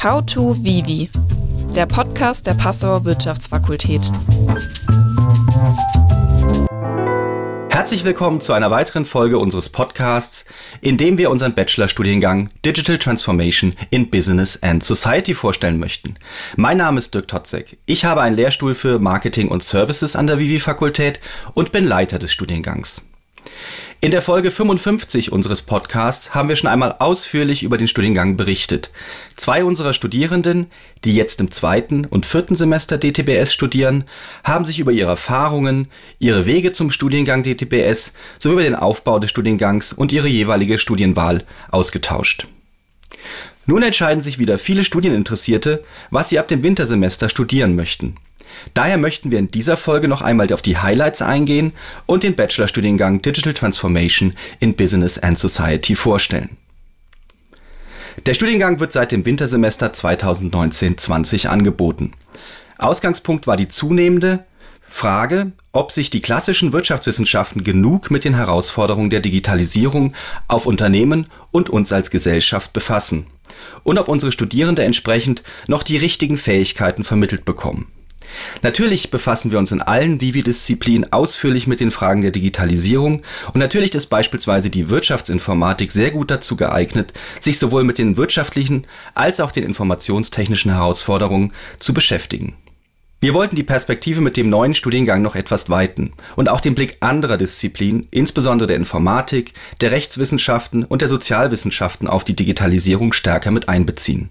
How to Vivi, der Podcast der Passauer Wirtschaftsfakultät. Herzlich willkommen zu einer weiteren Folge unseres Podcasts, in dem wir unseren Bachelorstudiengang Digital Transformation in Business and Society vorstellen möchten. Mein Name ist Dirk Totzek. Ich habe einen Lehrstuhl für Marketing und Services an der Vivi-Fakultät und bin Leiter des Studiengangs. In der Folge 55 unseres Podcasts haben wir schon einmal ausführlich über den Studiengang berichtet. Zwei unserer Studierenden, die jetzt im zweiten und vierten Semester DTBS studieren, haben sich über ihre Erfahrungen, ihre Wege zum Studiengang DTBS sowie über den Aufbau des Studiengangs und ihre jeweilige Studienwahl ausgetauscht. Nun entscheiden sich wieder viele Studieninteressierte, was sie ab dem Wintersemester studieren möchten. Daher möchten wir in dieser Folge noch einmal auf die Highlights eingehen und den Bachelorstudiengang Digital Transformation in Business and Society vorstellen. Der Studiengang wird seit dem Wintersemester 2019-20 angeboten. Ausgangspunkt war die zunehmende Frage, ob sich die klassischen Wirtschaftswissenschaften genug mit den Herausforderungen der Digitalisierung auf Unternehmen und uns als Gesellschaft befassen und ob unsere Studierende entsprechend noch die richtigen Fähigkeiten vermittelt bekommen. Natürlich befassen wir uns in allen Vivi-Disziplinen ausführlich mit den Fragen der Digitalisierung und natürlich ist beispielsweise die Wirtschaftsinformatik sehr gut dazu geeignet, sich sowohl mit den wirtschaftlichen als auch den informationstechnischen Herausforderungen zu beschäftigen. Wir wollten die Perspektive mit dem neuen Studiengang noch etwas weiten und auch den Blick anderer Disziplinen, insbesondere der Informatik, der Rechtswissenschaften und der Sozialwissenschaften auf die Digitalisierung stärker mit einbeziehen.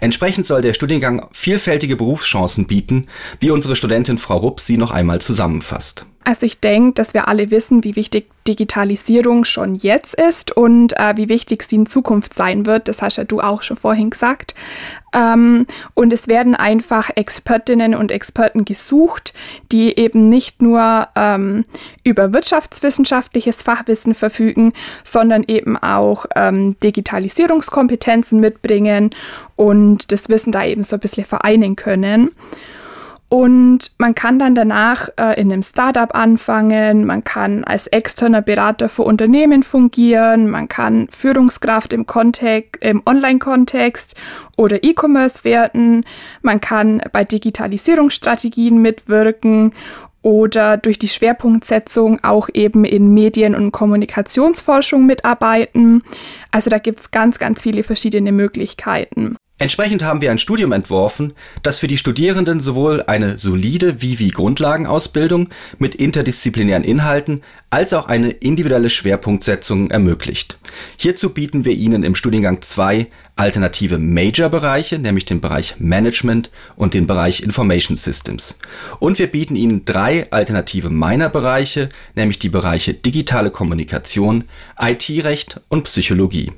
Entsprechend soll der Studiengang vielfältige Berufschancen bieten, wie unsere Studentin Frau Rupp sie noch einmal zusammenfasst. Also ich denke, dass wir alle wissen, wie wichtig Digitalisierung schon jetzt ist und äh, wie wichtig sie in Zukunft sein wird. Das hast ja du auch schon vorhin gesagt. Ähm, und es werden einfach Expertinnen und Experten gesucht, die eben nicht nur ähm, über wirtschaftswissenschaftliches Fachwissen verfügen, sondern eben auch ähm, Digitalisierungskompetenzen mitbringen und das Wissen da eben so ein bisschen vereinen können. Und man kann dann danach äh, in einem Startup anfangen, man kann als externer Berater für Unternehmen fungieren, man kann Führungskraft im, im Online-Kontext oder E-Commerce werden, man kann bei Digitalisierungsstrategien mitwirken oder durch die Schwerpunktsetzung auch eben in Medien- und Kommunikationsforschung mitarbeiten. Also da gibt es ganz, ganz viele verschiedene Möglichkeiten. Entsprechend haben wir ein Studium entworfen, das für die Studierenden sowohl eine solide Vivi-Grundlagenausbildung mit interdisziplinären Inhalten als auch eine individuelle Schwerpunktsetzung ermöglicht. Hierzu bieten wir Ihnen im Studiengang zwei alternative Major-Bereiche, nämlich den Bereich Management und den Bereich Information Systems. Und wir bieten Ihnen drei alternative Minor-Bereiche, nämlich die Bereiche digitale Kommunikation, IT-Recht und Psychologie.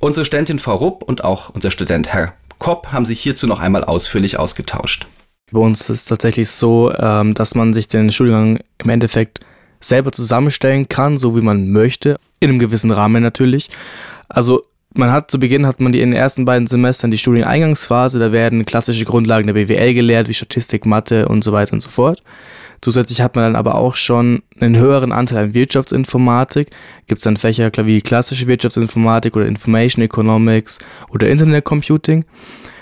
Unsere Studentin Frau Rupp und auch unser Student Herr Kopp haben sich hierzu noch einmal ausführlich ausgetauscht. Bei uns ist es tatsächlich so, ähm, dass man sich den Studiengang im Endeffekt selber zusammenstellen kann, so wie man möchte, in einem gewissen Rahmen natürlich. Also man hat zu Beginn hat man die in den ersten beiden Semestern die Studieneingangsphase, da werden klassische Grundlagen der BWL gelehrt, wie Statistik, Mathe und so weiter und so fort. Zusätzlich hat man dann aber auch schon einen höheren Anteil an Wirtschaftsinformatik. Gibt es dann Fächer wie klassische Wirtschaftsinformatik oder Information Economics oder Internet Computing.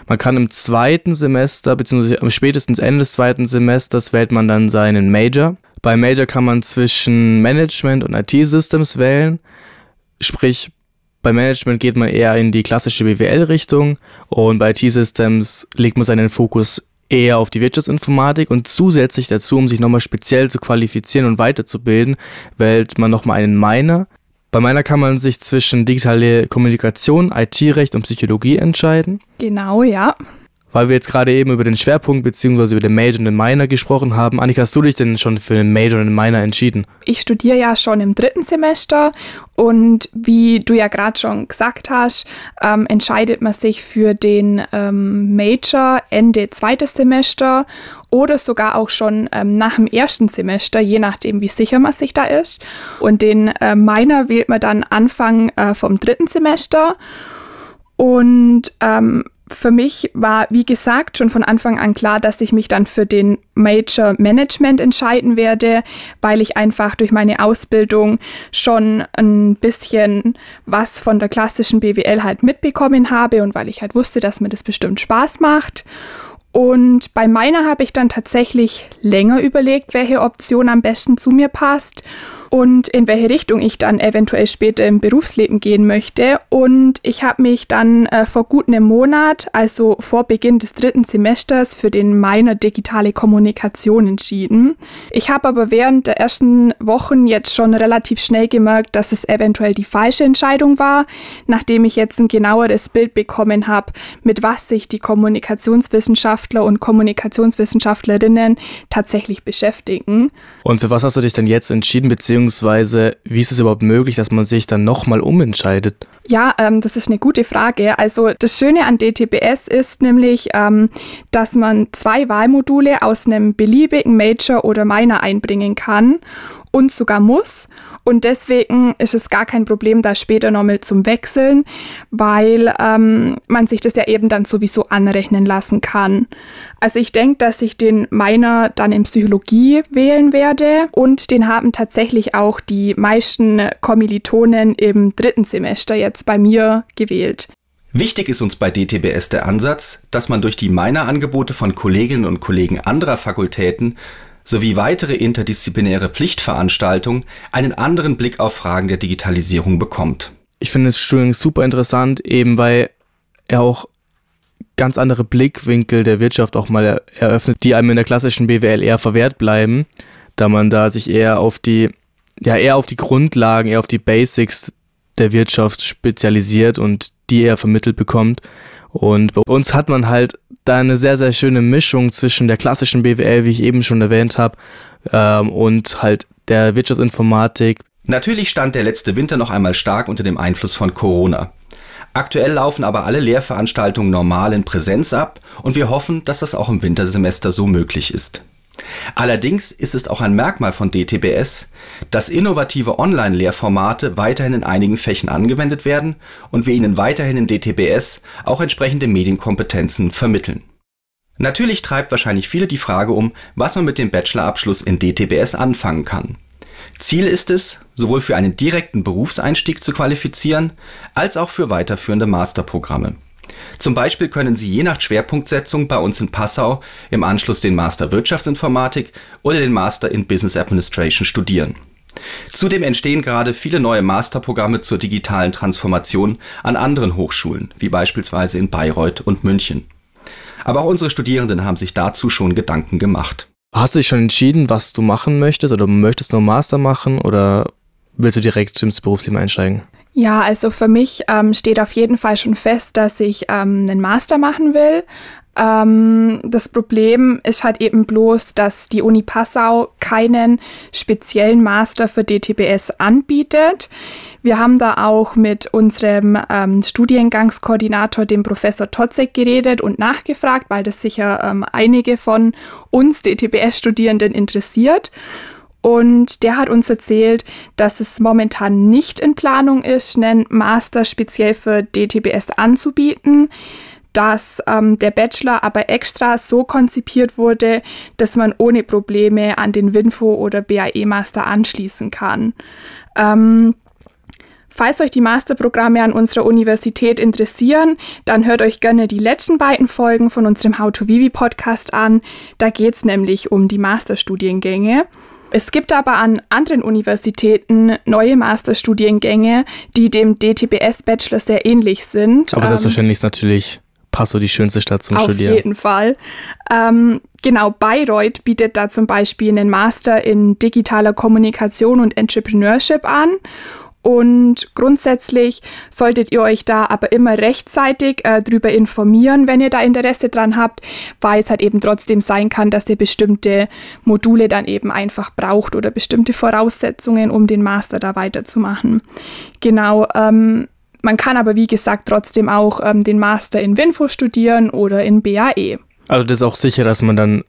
Man kann im zweiten Semester, beziehungsweise am spätestens Ende des zweiten Semesters, wählt man dann seinen Major. Bei Major kann man zwischen Management und IT-Systems wählen. Sprich, bei Management geht man eher in die klassische BWL-Richtung und bei IT-Systems legt man seinen Fokus eher auf die Wirtschaftsinformatik und zusätzlich dazu, um sich nochmal speziell zu qualifizieren und weiterzubilden, wählt man nochmal einen Minor. Bei Minor kann man sich zwischen digitale Kommunikation, IT-Recht und Psychologie entscheiden. Genau, ja. Weil wir jetzt gerade eben über den Schwerpunkt bzw. über den Major und den Minor gesprochen haben, Annika, hast du dich denn schon für den Major und den Minor entschieden? Ich studiere ja schon im dritten Semester und wie du ja gerade schon gesagt hast, ähm, entscheidet man sich für den ähm, Major Ende zweites Semester oder sogar auch schon ähm, nach dem ersten Semester, je nachdem, wie sicher man sich da ist. Und den äh, Minor wählt man dann Anfang äh, vom dritten Semester. Und ähm, für mich war, wie gesagt, schon von Anfang an klar, dass ich mich dann für den Major Management entscheiden werde, weil ich einfach durch meine Ausbildung schon ein bisschen was von der klassischen BWL halt mitbekommen habe und weil ich halt wusste, dass mir das bestimmt Spaß macht. Und bei meiner habe ich dann tatsächlich länger überlegt, welche Option am besten zu mir passt und in welche Richtung ich dann eventuell später im Berufsleben gehen möchte. Und ich habe mich dann äh, vor gut einem Monat, also vor Beginn des dritten Semesters, für den Minor Digitale Kommunikation entschieden. Ich habe aber während der ersten Wochen jetzt schon relativ schnell gemerkt, dass es eventuell die falsche Entscheidung war, nachdem ich jetzt ein genaueres Bild bekommen habe, mit was sich die Kommunikationswissenschaftler und Kommunikationswissenschaftlerinnen tatsächlich beschäftigen. Und für was hast du dich denn jetzt entschieden, beziehungsweise beziehungsweise wie ist es überhaupt möglich, dass man sich dann nochmal umentscheidet? Ja, ähm, das ist eine gute Frage. Also das Schöne an DTBS ist nämlich, ähm, dass man zwei Wahlmodule aus einem beliebigen Major oder Minor einbringen kann und sogar muss. Und deswegen ist es gar kein Problem, da später nochmal zum Wechseln, weil ähm, man sich das ja eben dann sowieso anrechnen lassen kann. Also ich denke, dass ich den meiner dann in Psychologie wählen werde und den haben tatsächlich auch die meisten Kommilitonen im dritten Semester jetzt bei mir gewählt. Wichtig ist uns bei DTBS der Ansatz, dass man durch die Minor-Angebote von Kolleginnen und Kollegen anderer Fakultäten sowie weitere interdisziplinäre Pflichtveranstaltungen einen anderen Blick auf Fragen der Digitalisierung bekommt. Ich finde das Studium super interessant, eben weil er auch ganz andere Blickwinkel der Wirtschaft auch mal eröffnet, die einem in der klassischen BWL eher verwehrt bleiben, da man da sich eher auf die, ja, eher auf die Grundlagen, eher auf die Basics der Wirtschaft spezialisiert und die er vermittelt bekommt. Und bei uns hat man halt da eine sehr, sehr schöne Mischung zwischen der klassischen BWL, wie ich eben schon erwähnt habe, ähm, und halt der Wirtschaftsinformatik. Natürlich stand der letzte Winter noch einmal stark unter dem Einfluss von Corona. Aktuell laufen aber alle Lehrveranstaltungen normal in Präsenz ab und wir hoffen, dass das auch im Wintersemester so möglich ist. Allerdings ist es auch ein Merkmal von DTBS, dass innovative Online-Lehrformate weiterhin in einigen Fächen angewendet werden und wir Ihnen weiterhin in DTBS auch entsprechende Medienkompetenzen vermitteln. Natürlich treibt wahrscheinlich viele die Frage um, was man mit dem Bachelorabschluss in DTBS anfangen kann. Ziel ist es, sowohl für einen direkten Berufseinstieg zu qualifizieren, als auch für weiterführende Masterprogramme. Zum Beispiel können Sie je nach Schwerpunktsetzung bei uns in Passau im Anschluss den Master Wirtschaftsinformatik oder den Master in Business Administration studieren. Zudem entstehen gerade viele neue Masterprogramme zur digitalen Transformation an anderen Hochschulen, wie beispielsweise in Bayreuth und München. Aber auch unsere Studierenden haben sich dazu schon Gedanken gemacht. Hast du dich schon entschieden, was du machen möchtest oder möchtest nur Master machen oder willst du direkt ins Berufsleben einsteigen? Ja, also für mich ähm, steht auf jeden Fall schon fest, dass ich ähm, einen Master machen will. Ähm, das Problem ist halt eben bloß, dass die Uni Passau keinen speziellen Master für DTBS anbietet. Wir haben da auch mit unserem ähm, Studiengangskoordinator, dem Professor Totzek, geredet und nachgefragt, weil das sicher ähm, einige von uns DTBS-Studierenden interessiert. Und der hat uns erzählt, dass es momentan nicht in Planung ist, einen Master speziell für DTBS anzubieten, dass ähm, der Bachelor aber extra so konzipiert wurde, dass man ohne Probleme an den WINFO oder BAE-Master anschließen kann. Ähm, Falls euch die Masterprogramme an unserer Universität interessieren, dann hört euch gerne die letzten beiden Folgen von unserem How to Vivi Podcast an. Da geht es nämlich um die Masterstudiengänge. Es gibt aber an anderen Universitäten neue Masterstudiengänge, die dem DTBS-Bachelor sehr ähnlich sind. Aber ähm, selbstverständlich ist natürlich Passau die schönste Stadt zum auf Studieren. Auf jeden Fall. Ähm, genau, Bayreuth bietet da zum Beispiel einen Master in digitaler Kommunikation und Entrepreneurship an. Und grundsätzlich solltet ihr euch da aber immer rechtzeitig äh, drüber informieren, wenn ihr da Interesse dran habt, weil es halt eben trotzdem sein kann, dass ihr bestimmte Module dann eben einfach braucht oder bestimmte Voraussetzungen, um den Master da weiterzumachen. Genau. Ähm, man kann aber wie gesagt trotzdem auch ähm, den Master in Winfo studieren oder in BAE. Also das ist auch sicher, dass man dann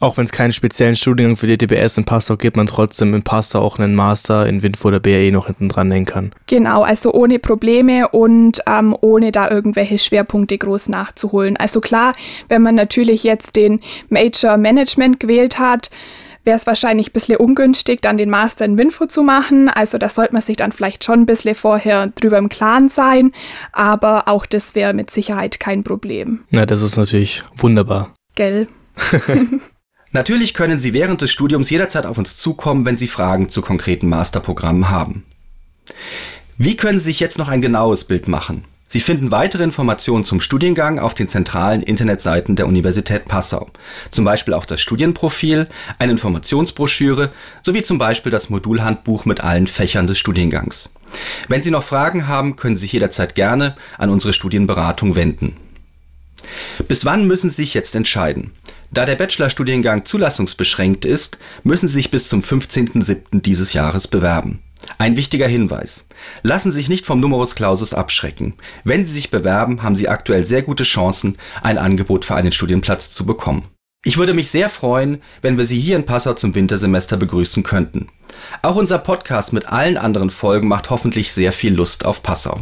auch wenn es keinen speziellen Studiengang für DTBS in Passau gibt, man trotzdem in Passau auch einen Master in WINF oder BAE noch hinten dran hängen kann. Genau, also ohne Probleme und ähm, ohne da irgendwelche Schwerpunkte groß nachzuholen. Also klar, wenn man natürlich jetzt den Major Management gewählt hat, wäre es wahrscheinlich ein bisschen ungünstig, dann den Master in Winfo zu machen. Also da sollte man sich dann vielleicht schon ein bisschen vorher drüber im Klaren sein. Aber auch das wäre mit Sicherheit kein Problem. Na, das ist natürlich wunderbar. Gell? Natürlich können Sie während des Studiums jederzeit auf uns zukommen, wenn Sie Fragen zu konkreten Masterprogrammen haben. Wie können Sie sich jetzt noch ein genaues Bild machen? Sie finden weitere Informationen zum Studiengang auf den zentralen Internetseiten der Universität Passau. Zum Beispiel auch das Studienprofil, eine Informationsbroschüre sowie zum Beispiel das Modulhandbuch mit allen Fächern des Studiengangs. Wenn Sie noch Fragen haben, können Sie sich jederzeit gerne an unsere Studienberatung wenden. Bis wann müssen Sie sich jetzt entscheiden? Da der Bachelorstudiengang zulassungsbeschränkt ist, müssen Sie sich bis zum 15.07. dieses Jahres bewerben. Ein wichtiger Hinweis. Lassen Sie sich nicht vom Numerus Clausus abschrecken. Wenn Sie sich bewerben, haben Sie aktuell sehr gute Chancen, ein Angebot für einen Studienplatz zu bekommen. Ich würde mich sehr freuen, wenn wir Sie hier in Passau zum Wintersemester begrüßen könnten. Auch unser Podcast mit allen anderen Folgen macht hoffentlich sehr viel Lust auf Passau.